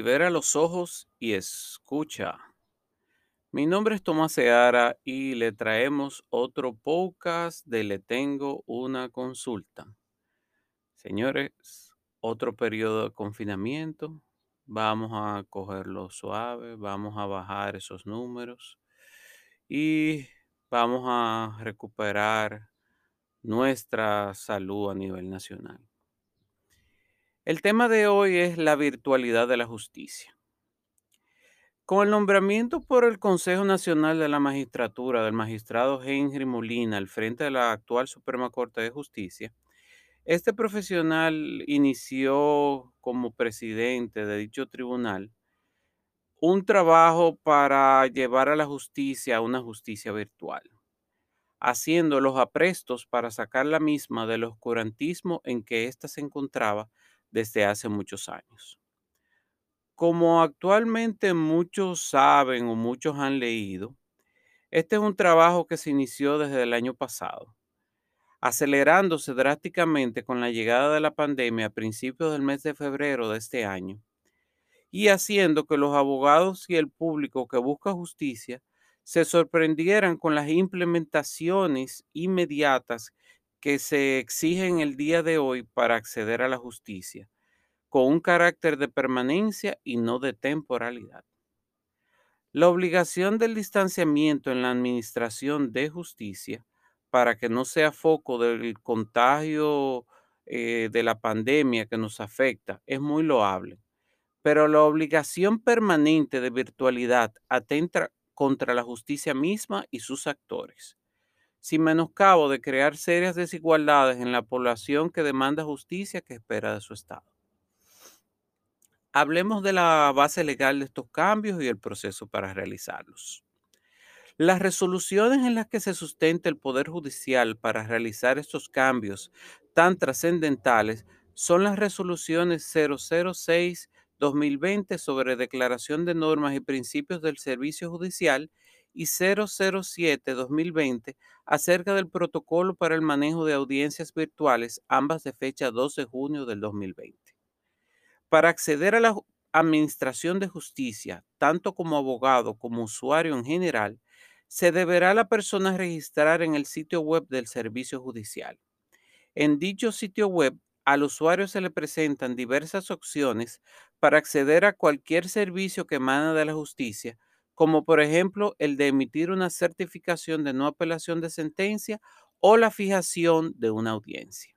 Libera los ojos y escucha. Mi nombre es Tomás Seara y le traemos otro podcast de Le Tengo una consulta. Señores, otro periodo de confinamiento. Vamos a cogerlo suave, vamos a bajar esos números y vamos a recuperar nuestra salud a nivel nacional. El tema de hoy es la virtualidad de la justicia. Con el nombramiento por el Consejo Nacional de la Magistratura del magistrado Henry Molina al frente de la actual Suprema Corte de Justicia, este profesional inició como presidente de dicho tribunal un trabajo para llevar a la justicia a una justicia virtual, haciendo los aprestos para sacar la misma del oscurantismo en que ésta se encontraba desde hace muchos años. Como actualmente muchos saben o muchos han leído, este es un trabajo que se inició desde el año pasado, acelerándose drásticamente con la llegada de la pandemia a principios del mes de febrero de este año y haciendo que los abogados y el público que busca justicia se sorprendieran con las implementaciones inmediatas que se exigen el día de hoy para acceder a la justicia con un carácter de permanencia y no de temporalidad. La obligación del distanciamiento en la administración de justicia para que no sea foco del contagio eh, de la pandemia que nos afecta es muy loable, pero la obligación permanente de virtualidad atenta contra la justicia misma y sus actores, sin menoscabo de crear serias desigualdades en la población que demanda justicia que espera de su Estado. Hablemos de la base legal de estos cambios y el proceso para realizarlos. Las resoluciones en las que se sustenta el Poder Judicial para realizar estos cambios tan trascendentales son las resoluciones 006-2020 sobre declaración de normas y principios del servicio judicial y 007-2020 acerca del protocolo para el manejo de audiencias virtuales, ambas de fecha 12 de junio del 2020. Para acceder a la administración de justicia, tanto como abogado como usuario en general, se deberá la persona registrar en el sitio web del servicio judicial. En dicho sitio web, al usuario se le presentan diversas opciones para acceder a cualquier servicio que emana de la justicia, como por ejemplo el de emitir una certificación de no apelación de sentencia o la fijación de una audiencia.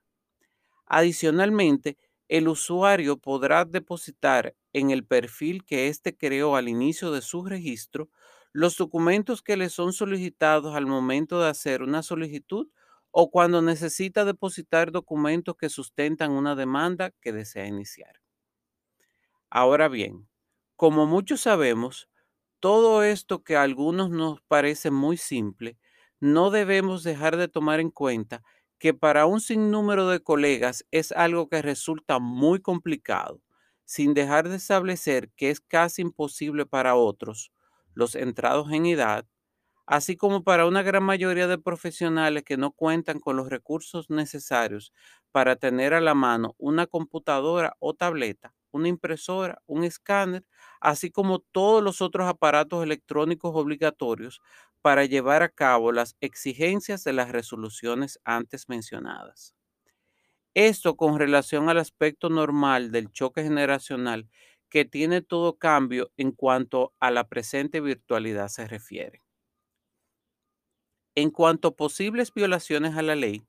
Adicionalmente, el usuario podrá depositar en el perfil que éste creó al inicio de su registro los documentos que le son solicitados al momento de hacer una solicitud o cuando necesita depositar documentos que sustentan una demanda que desea iniciar. Ahora bien, como muchos sabemos, todo esto que a algunos nos parece muy simple, no debemos dejar de tomar en cuenta que para un sinnúmero de colegas es algo que resulta muy complicado, sin dejar de establecer que es casi imposible para otros, los entrados en edad, así como para una gran mayoría de profesionales que no cuentan con los recursos necesarios para tener a la mano una computadora o tableta, una impresora, un escáner, así como todos los otros aparatos electrónicos obligatorios para llevar a cabo las exigencias de las resoluciones antes mencionadas. Esto con relación al aspecto normal del choque generacional que tiene todo cambio en cuanto a la presente virtualidad se refiere. En cuanto a posibles violaciones a la ley,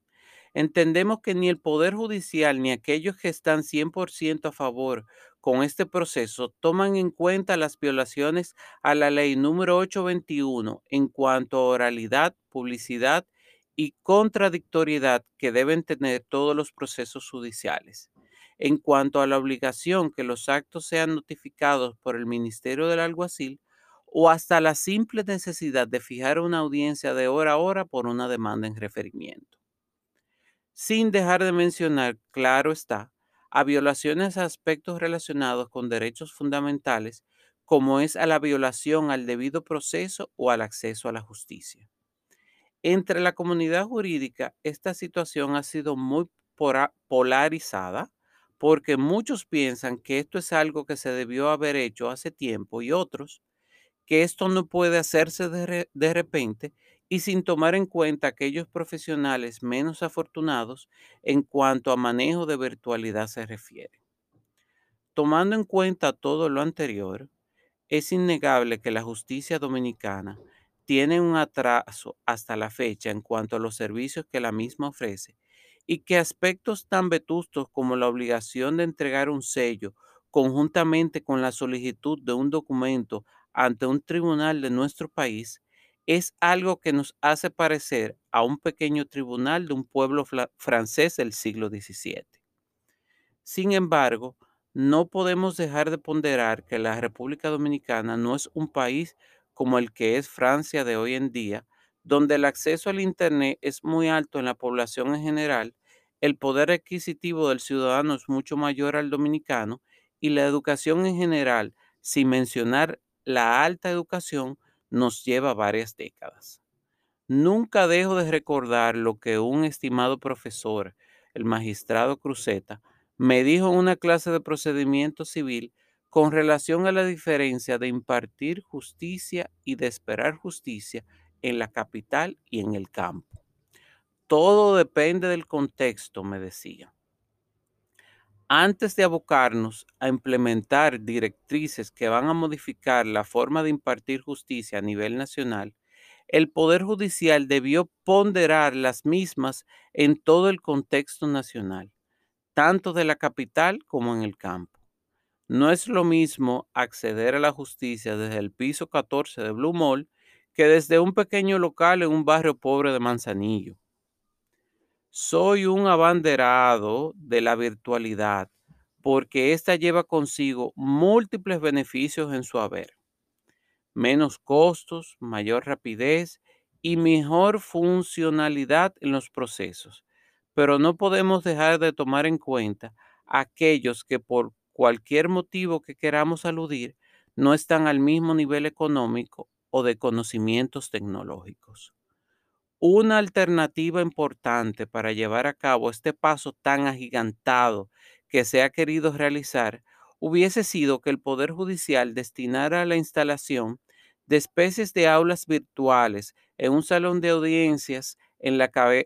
entendemos que ni el Poder Judicial ni aquellos que están 100% a favor con este proceso toman en cuenta las violaciones a la ley número 821 en cuanto a oralidad, publicidad y contradictoriedad que deben tener todos los procesos judiciales. En cuanto a la obligación que los actos sean notificados por el Ministerio del Alguacil o hasta la simple necesidad de fijar una audiencia de hora a hora por una demanda en referimiento. Sin dejar de mencionar, claro está, a violaciones a aspectos relacionados con derechos fundamentales, como es a la violación al debido proceso o al acceso a la justicia. Entre la comunidad jurídica, esta situación ha sido muy polarizada porque muchos piensan que esto es algo que se debió haber hecho hace tiempo y otros que esto no puede hacerse de, de repente y sin tomar en cuenta aquellos profesionales menos afortunados en cuanto a manejo de virtualidad se refiere. Tomando en cuenta todo lo anterior, es innegable que la justicia dominicana tiene un atraso hasta la fecha en cuanto a los servicios que la misma ofrece y que aspectos tan vetustos como la obligación de entregar un sello conjuntamente con la solicitud de un documento ante un tribunal de nuestro país es algo que nos hace parecer a un pequeño tribunal de un pueblo francés del siglo XVII. Sin embargo, no podemos dejar de ponderar que la República Dominicana no es un país como el que es Francia de hoy en día, donde el acceso al Internet es muy alto en la población en general, el poder adquisitivo del ciudadano es mucho mayor al dominicano y la educación en general, sin mencionar la alta educación, nos lleva varias décadas. Nunca dejo de recordar lo que un estimado profesor, el magistrado Cruzeta, me dijo en una clase de procedimiento civil con relación a la diferencia de impartir justicia y de esperar justicia en la capital y en el campo. Todo depende del contexto, me decía. Antes de abocarnos a implementar directrices que van a modificar la forma de impartir justicia a nivel nacional, el Poder Judicial debió ponderar las mismas en todo el contexto nacional, tanto de la capital como en el campo. No es lo mismo acceder a la justicia desde el piso 14 de Blue Mall que desde un pequeño local en un barrio pobre de Manzanillo. Soy un abanderado de la virtualidad porque ésta lleva consigo múltiples beneficios en su haber menos costos, mayor rapidez y mejor funcionalidad en los procesos. Pero no podemos dejar de tomar en cuenta aquellos que por cualquier motivo que queramos aludir no están al mismo nivel económico o de conocimientos tecnológicos. Una alternativa importante para llevar a cabo este paso tan agigantado que se ha querido realizar hubiese sido que el Poder Judicial destinara a la instalación de especies de aulas virtuales en un salón de audiencias en,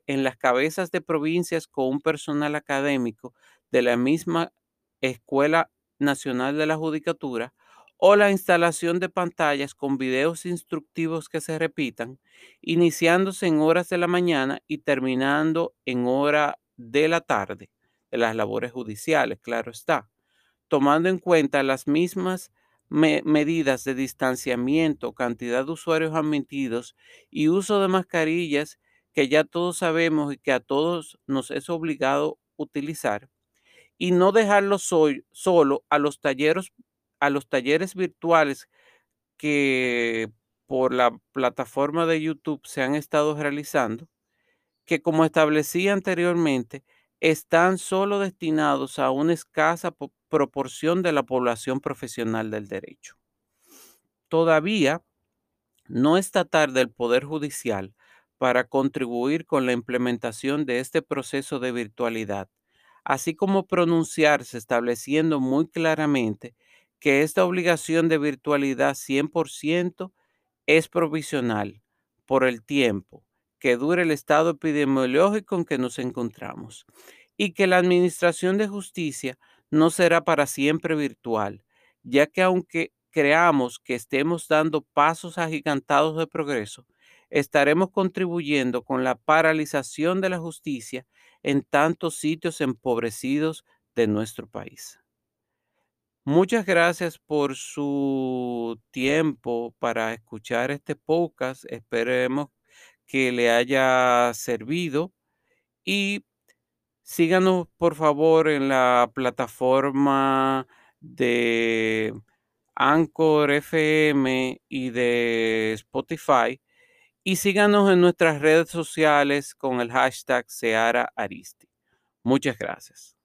en las cabezas de provincias con un personal académico de la misma Escuela Nacional de la Judicatura o la instalación de pantallas con videos instructivos que se repitan iniciándose en horas de la mañana y terminando en hora de la tarde de las labores judiciales, claro está, tomando en cuenta las mismas me- medidas de distanciamiento, cantidad de usuarios admitidos y uso de mascarillas que ya todos sabemos y que a todos nos es obligado utilizar y no dejarlo soy- solo a los talleres, a los talleres virtuales que por la plataforma de YouTube se han estado realizando, que como establecí anteriormente, están solo destinados a una escasa po- proporción de la población profesional del derecho. Todavía no está tarde el Poder Judicial para contribuir con la implementación de este proceso de virtualidad, así como pronunciarse estableciendo muy claramente que esta obligación de virtualidad 100% es provisional por el tiempo que dure el estado epidemiológico en que nos encontramos y que la Administración de Justicia no será para siempre virtual, ya que aunque creamos que estemos dando pasos agigantados de progreso, estaremos contribuyendo con la paralización de la justicia en tantos sitios empobrecidos de nuestro país. Muchas gracias por su tiempo para escuchar este podcast. Esperemos que le haya servido y síganos por favor en la plataforma de Anchor FM y de Spotify y síganos en nuestras redes sociales con el hashtag Seara Aristi. Muchas gracias.